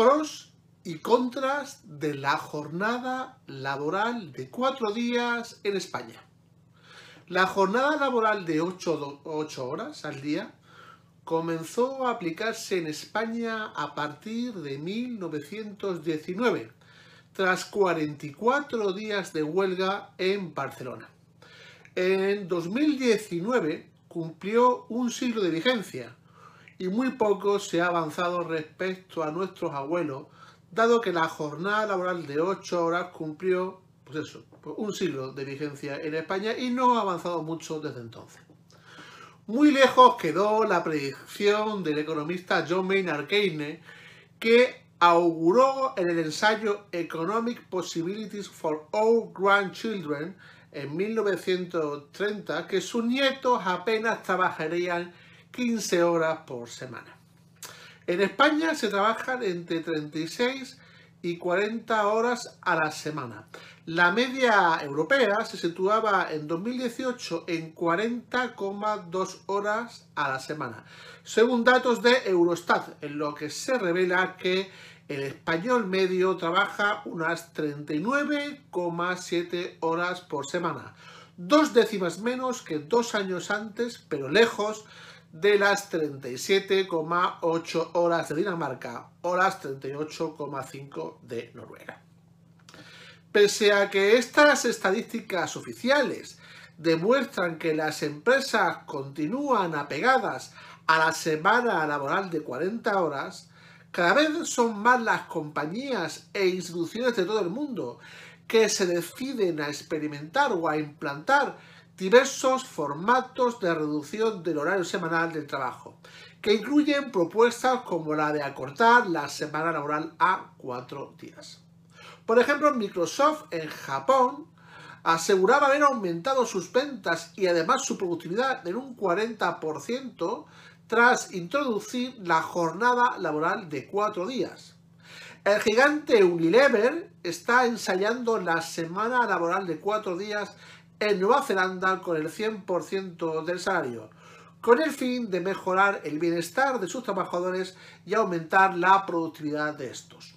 Pros y contras de la jornada laboral de cuatro días en España. La jornada laboral de 8, horas al día comenzó a aplicarse en España a partir de 1919, tras 44 días de huelga en Barcelona. En 2019 cumplió un siglo de vigencia y muy poco se ha avanzado respecto a nuestros abuelos, dado que la jornada laboral de 8 horas cumplió, pues eso, pues un siglo de vigencia en España y no ha avanzado mucho desde entonces. Muy lejos quedó la predicción del economista John Maynard Keynes, que auguró en el ensayo Economic Possibilities for All Grandchildren en 1930 que sus nietos apenas trabajarían 15 horas por semana. En España se trabajan entre 36 y 40 horas a la semana. La media europea se situaba en 2018 en 40,2 horas a la semana, según datos de Eurostat, en lo que se revela que el español medio trabaja unas 39,7 horas por semana, dos décimas menos que dos años antes, pero lejos de las 37,8 horas de Dinamarca o las 38,5 de Noruega. Pese a que estas estadísticas oficiales demuestran que las empresas continúan apegadas a la semana laboral de 40 horas, cada vez son más las compañías e instituciones de todo el mundo que se deciden a experimentar o a implantar diversos formatos de reducción del horario semanal del trabajo, que incluyen propuestas como la de acortar la semana laboral a cuatro días. Por ejemplo, Microsoft en Japón aseguraba haber aumentado sus ventas y además su productividad en un 40% tras introducir la jornada laboral de cuatro días. El gigante Unilever está ensayando la semana laboral de cuatro días en Nueva Zelanda con el 100% del salario, con el fin de mejorar el bienestar de sus trabajadores y aumentar la productividad de estos.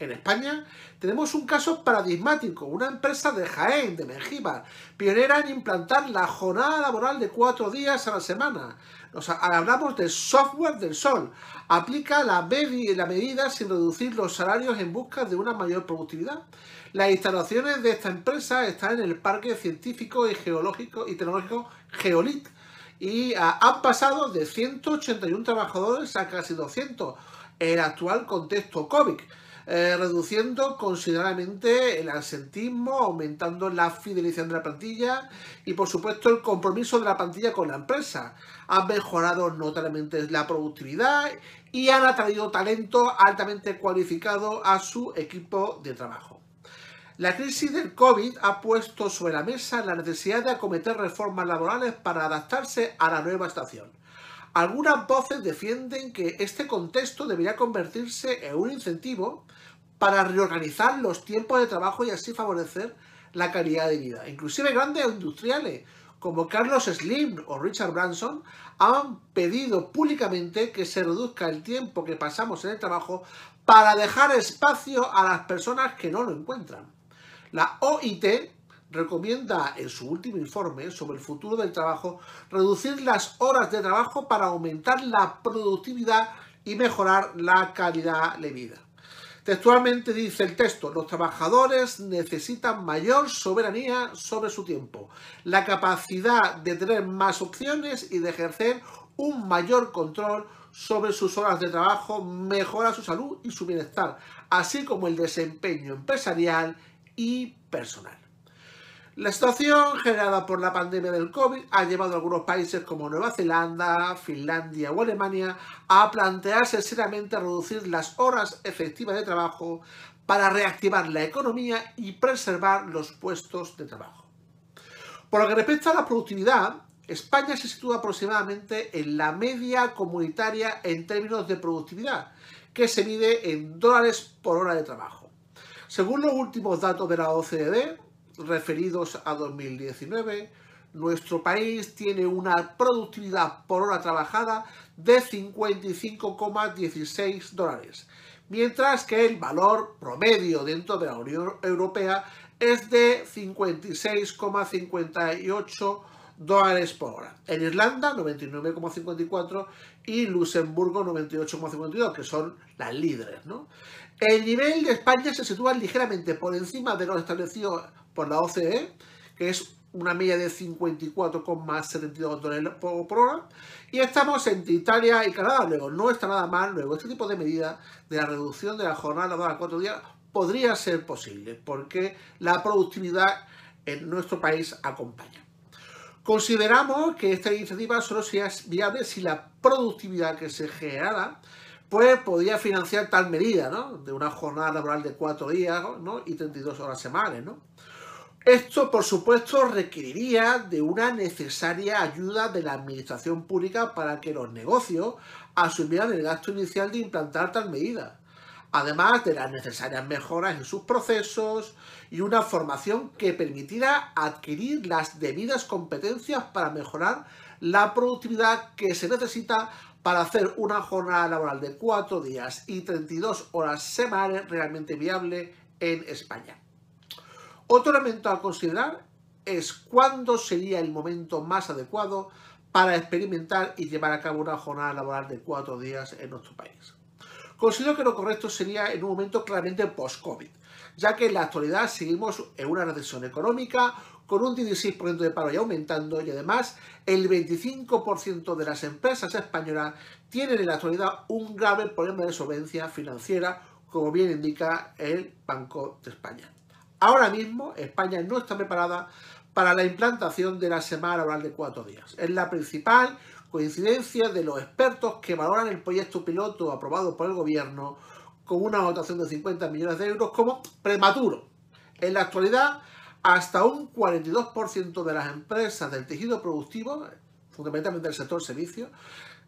En España tenemos un caso paradigmático, una empresa de Jaén, de Mengíbar, pionera en implantar la jornada laboral de cuatro días a la semana. Hablamos de software del sol. Aplica la, la medida sin reducir los salarios en busca de una mayor productividad. Las instalaciones de esta empresa están en el Parque Científico y Geológico y Tecnológico Geolit y ah, han pasado de 181 trabajadores a casi 200 en el actual contexto COVID. Eh, reduciendo considerablemente el asentismo, aumentando la fidelización de la plantilla y por supuesto el compromiso de la plantilla con la empresa. Han mejorado notablemente la productividad y han atraído talento altamente cualificado a su equipo de trabajo. La crisis del COVID ha puesto sobre la mesa la necesidad de acometer reformas laborales para adaptarse a la nueva estación. Algunas voces defienden que este contexto debería convertirse en un incentivo para reorganizar los tiempos de trabajo y así favorecer la calidad de vida. Inclusive grandes industriales como Carlos Slim o Richard Branson han pedido públicamente que se reduzca el tiempo que pasamos en el trabajo para dejar espacio a las personas que no lo encuentran. La OIT recomienda en su último informe sobre el futuro del trabajo reducir las horas de trabajo para aumentar la productividad y mejorar la calidad de vida. Textualmente dice el texto, los trabajadores necesitan mayor soberanía sobre su tiempo, la capacidad de tener más opciones y de ejercer un mayor control sobre sus horas de trabajo mejora su salud y su bienestar, así como el desempeño empresarial y personal. La situación generada por la pandemia del COVID ha llevado a algunos países como Nueva Zelanda, Finlandia o Alemania a plantearse seriamente reducir las horas efectivas de trabajo para reactivar la economía y preservar los puestos de trabajo. Por lo que respecta a la productividad, España se sitúa aproximadamente en la media comunitaria en términos de productividad, que se mide en dólares por hora de trabajo. Según los últimos datos de la OCDE, referidos a 2019, nuestro país tiene una productividad por hora trabajada de 55,16 dólares, mientras que el valor promedio dentro de la Unión Europea es de 56,58 dólares por hora. En Irlanda 99,54 y Luxemburgo 98,52, que son las líderes. El nivel de España se sitúa ligeramente por encima de lo establecido por la OCDE, que es una media de 54,72 dólares por, hora. Y estamos entre Italia y Canadá. Luego, no está nada mal. Luego, este tipo de medida de la reducción de la jornada laboral a cuatro días podría ser posible, porque la productividad en nuestro país acompaña. Consideramos que esta iniciativa solo sea viable si la productividad que se generara pues podría financiar tal medida, ¿no? De una jornada laboral de cuatro días ¿no? y 32 horas semanales, ¿no? Esto, por supuesto, requeriría de una necesaria ayuda de la administración pública para que los negocios asumieran el gasto inicial de implantar tal medida, además de las necesarias mejoras en sus procesos y una formación que permitiera adquirir las debidas competencias para mejorar la productividad que se necesita para hacer una jornada laboral de 4 días y 32 horas semanales realmente viable en España. Otro elemento a considerar es cuándo sería el momento más adecuado para experimentar y llevar a cabo una jornada laboral de cuatro días en nuestro país. Considero que lo correcto sería en un momento claramente post-COVID, ya que en la actualidad seguimos en una recesión económica con un 16% de paro y aumentando y además el 25% de las empresas españolas tienen en la actualidad un grave problema de solvencia financiera, como bien indica el Banco de España. Ahora mismo España no está preparada para la implantación de la semana laboral de cuatro días. Es la principal coincidencia de los expertos que valoran el proyecto piloto aprobado por el gobierno con una dotación de 50 millones de euros como prematuro. En la actualidad, hasta un 42% de las empresas del tejido productivo, fundamentalmente del sector servicios,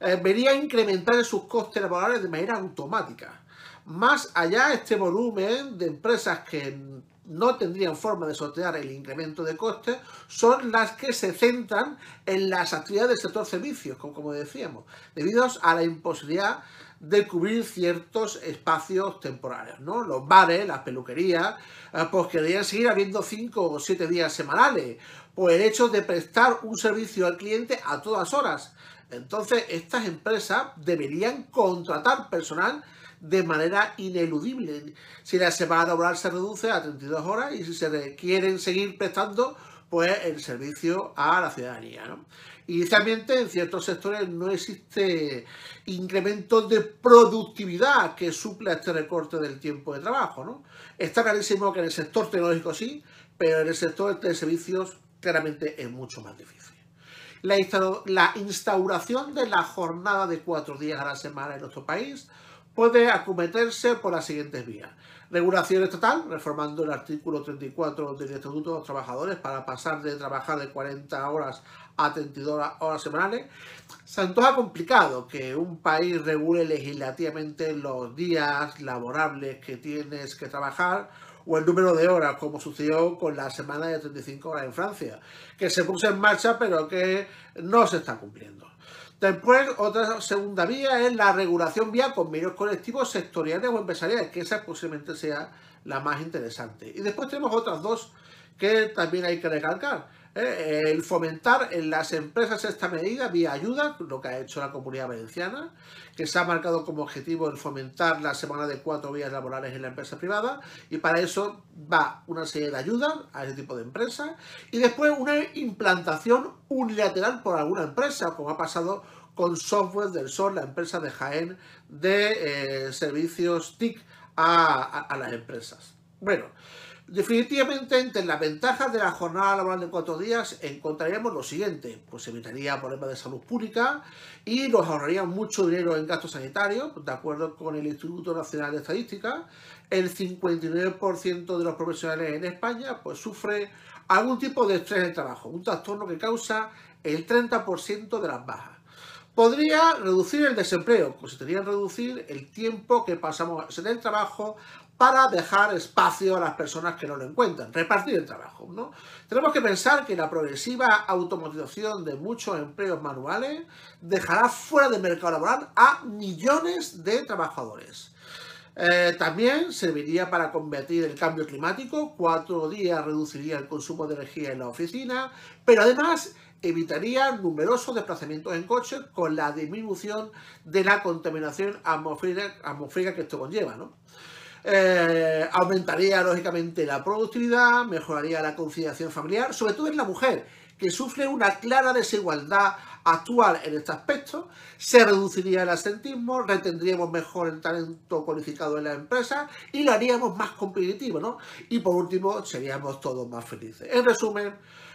eh, vería incrementar sus costes laborales de manera automática. Más allá, este volumen de empresas que no tendrían forma de sortear el incremento de costes son las que se centran en las actividades del sector servicios, como, decíamos, debido a la imposibilidad de cubrir ciertos espacios temporales, ¿no? Los bares, las peluquerías, eh, pues querían seguir habiendo cinco o siete días semanales, por el hecho de prestar un servicio al cliente a todas horas. Entonces, estas empresas deberían contratar personal de manera ineludible. Si la semana laboral se reduce a 32 horas y si se requieren seguir prestando pues el servicio a la ciudadanía. ¿no? Inicialmente en ciertos sectores no existe incremento de productividad que supla este recorte del tiempo de trabajo. ¿no? Está clarísimo que en el sector tecnológico sí, pero en el sector de servicios claramente es mucho más difícil. La, instauración de la jornada de cuatro días a la semana en nuestro país puede acometerse por las siguientes vías. Regulación estatal, reformando el artículo 34 del Estatuto de los Trabajadores para pasar de trabajar de 40 horas a 32 horas semanales. Se antoja complicado que un país regule legislativamente los días laborables que tienes que trabajar o el número de horas, como sucedió con la semana de 35 horas en Francia, que se puso en marcha pero que no se está cumpliendo. Después, otra segunda vía es la regulación vía convenios colectivos sectoriales o empresariales, que esa posiblemente sea la más interesante. Y después tenemos otras dos que también hay que recalcar. ¿Eh? El fomentar en las empresas esta medida vía ayuda, lo que ha hecho la comunidad valenciana, que se ha marcado como objetivo el fomentar la semana de cuatro días laborales en la empresa privada, y para eso va una serie de ayudas a ese tipo de empresas, y después una implantación unilateral por alguna empresa, como ha pasado con Software del Sol, la empresa de Jaén de eh, servicios TIC a, las empresas. Bueno, Definitivamente, entre las ventajas de la jornada laboral de cuatro días encontraríamos lo siguiente, pues evitaría problemas de salud pública y nos ahorraría mucho dinero en gastos sanitarios, de acuerdo con el Instituto Nacional de Estadística, el 59% de los profesionales en España pues sufre algún tipo de estrés en el trabajo, un trastorno que causa el 30% de las bajas. Podría reducir el desempleo, consistiría reducir el tiempo que pasamos en el trabajo para dejar espacio a las personas que no lo encuentran, repartir el trabajo. ¿no? Tenemos que pensar que la progresiva automatización de muchos empleos manuales dejará fuera del mercado laboral a millones de trabajadores. Eh, también serviría para combatir el cambio climático, cuatro días reduciría el consumo de energía en la oficina, pero además evitaría numerosos desplazamientos en coche con la disminución de la contaminación atmosférica, que esto conlleva. Eh, aumentaría lógicamente la productividad, mejoraría la conciliación familiar, sobre todo en la mujer, que sufre una clara desigualdad actual en este aspecto, se reduciría el asentismo, retendríamos mejor el talento cualificado en la empresa y lo haríamos más competitivo, ¿no? Y por último, seríamos todos más felices. En resumen,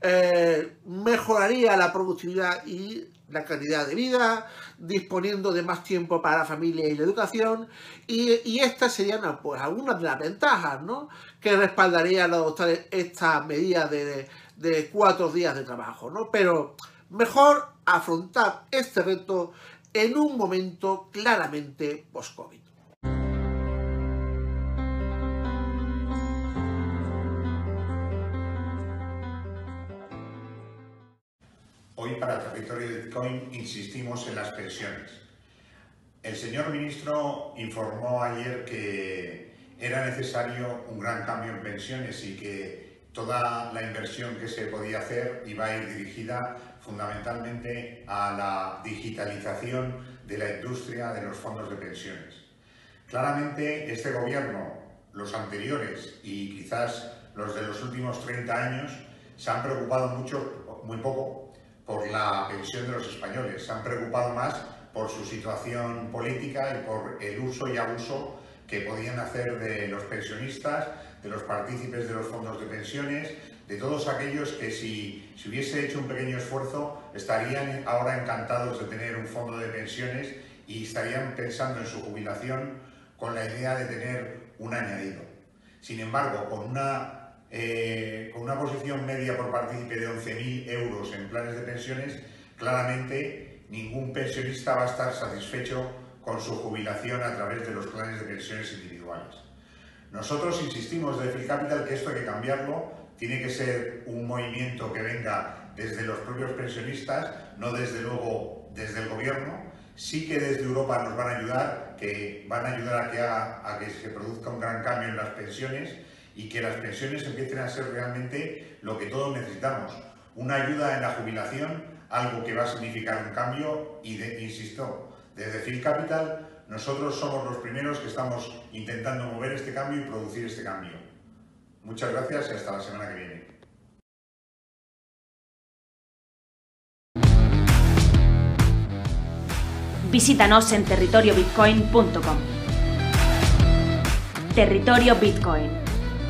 eh, mejoraría la productividad y la calidad de vida, disponiendo de más tiempo para la familia y la educación, y, estas serían pues, algunas de las ventajas ¿no? que respaldarían adoptar esta medida de, de, cuatro días de trabajo. ¿no? Pero mejor afrontar este reto en un momento claramente post-COVID. Hoy para Territorio de Bitcoin insistimos en las pensiones. El señor ministro informó ayer que era necesario un gran cambio en pensiones y que toda la inversión que se podía hacer iba a ir dirigida fundamentalmente a la digitalización de la industria de los fondos de pensiones. Claramente este gobierno, los anteriores y quizás los de los últimos 30 años, se han preocupado mucho, muy poco por la pensión de los españoles, se han preocupado más por su situación política y por el uso y abuso que podían hacer de los pensionistas, de los partícipes de los fondos de pensiones, de todos aquellos que si se hubiese hecho un pequeño esfuerzo estarían ahora encantados de tener un fondo de pensiones y estarían pensando en su jubilación con la idea de tener un añadido. Sin embargo, con una eh, con una posición media por partícipe de 11.000 euros en planes de pensiones, claramente ningún pensionista va a estar satisfecho con su jubilación a través de los planes de pensiones individuales. Nosotros insistimos desde Phil Capital que esto hay que cambiarlo, tiene que ser un movimiento que venga desde los propios pensionistas, no desde luego desde el gobierno. Sí que desde Europa nos van a ayudar, que van a ayudar a que se produzca un gran cambio en las pensiones y que las pensiones empiecen a ser realmente lo que todos necesitamos. Una ayuda en la jubilación, algo que va a significar un cambio y, insisto, desde Phil Capital nosotros somos los primeros que estamos intentando mover este cambio y producir este cambio. Muchas gracias y hasta la semana que viene. Visítanos en territoriobitcoin.com. Territorio Bitcoin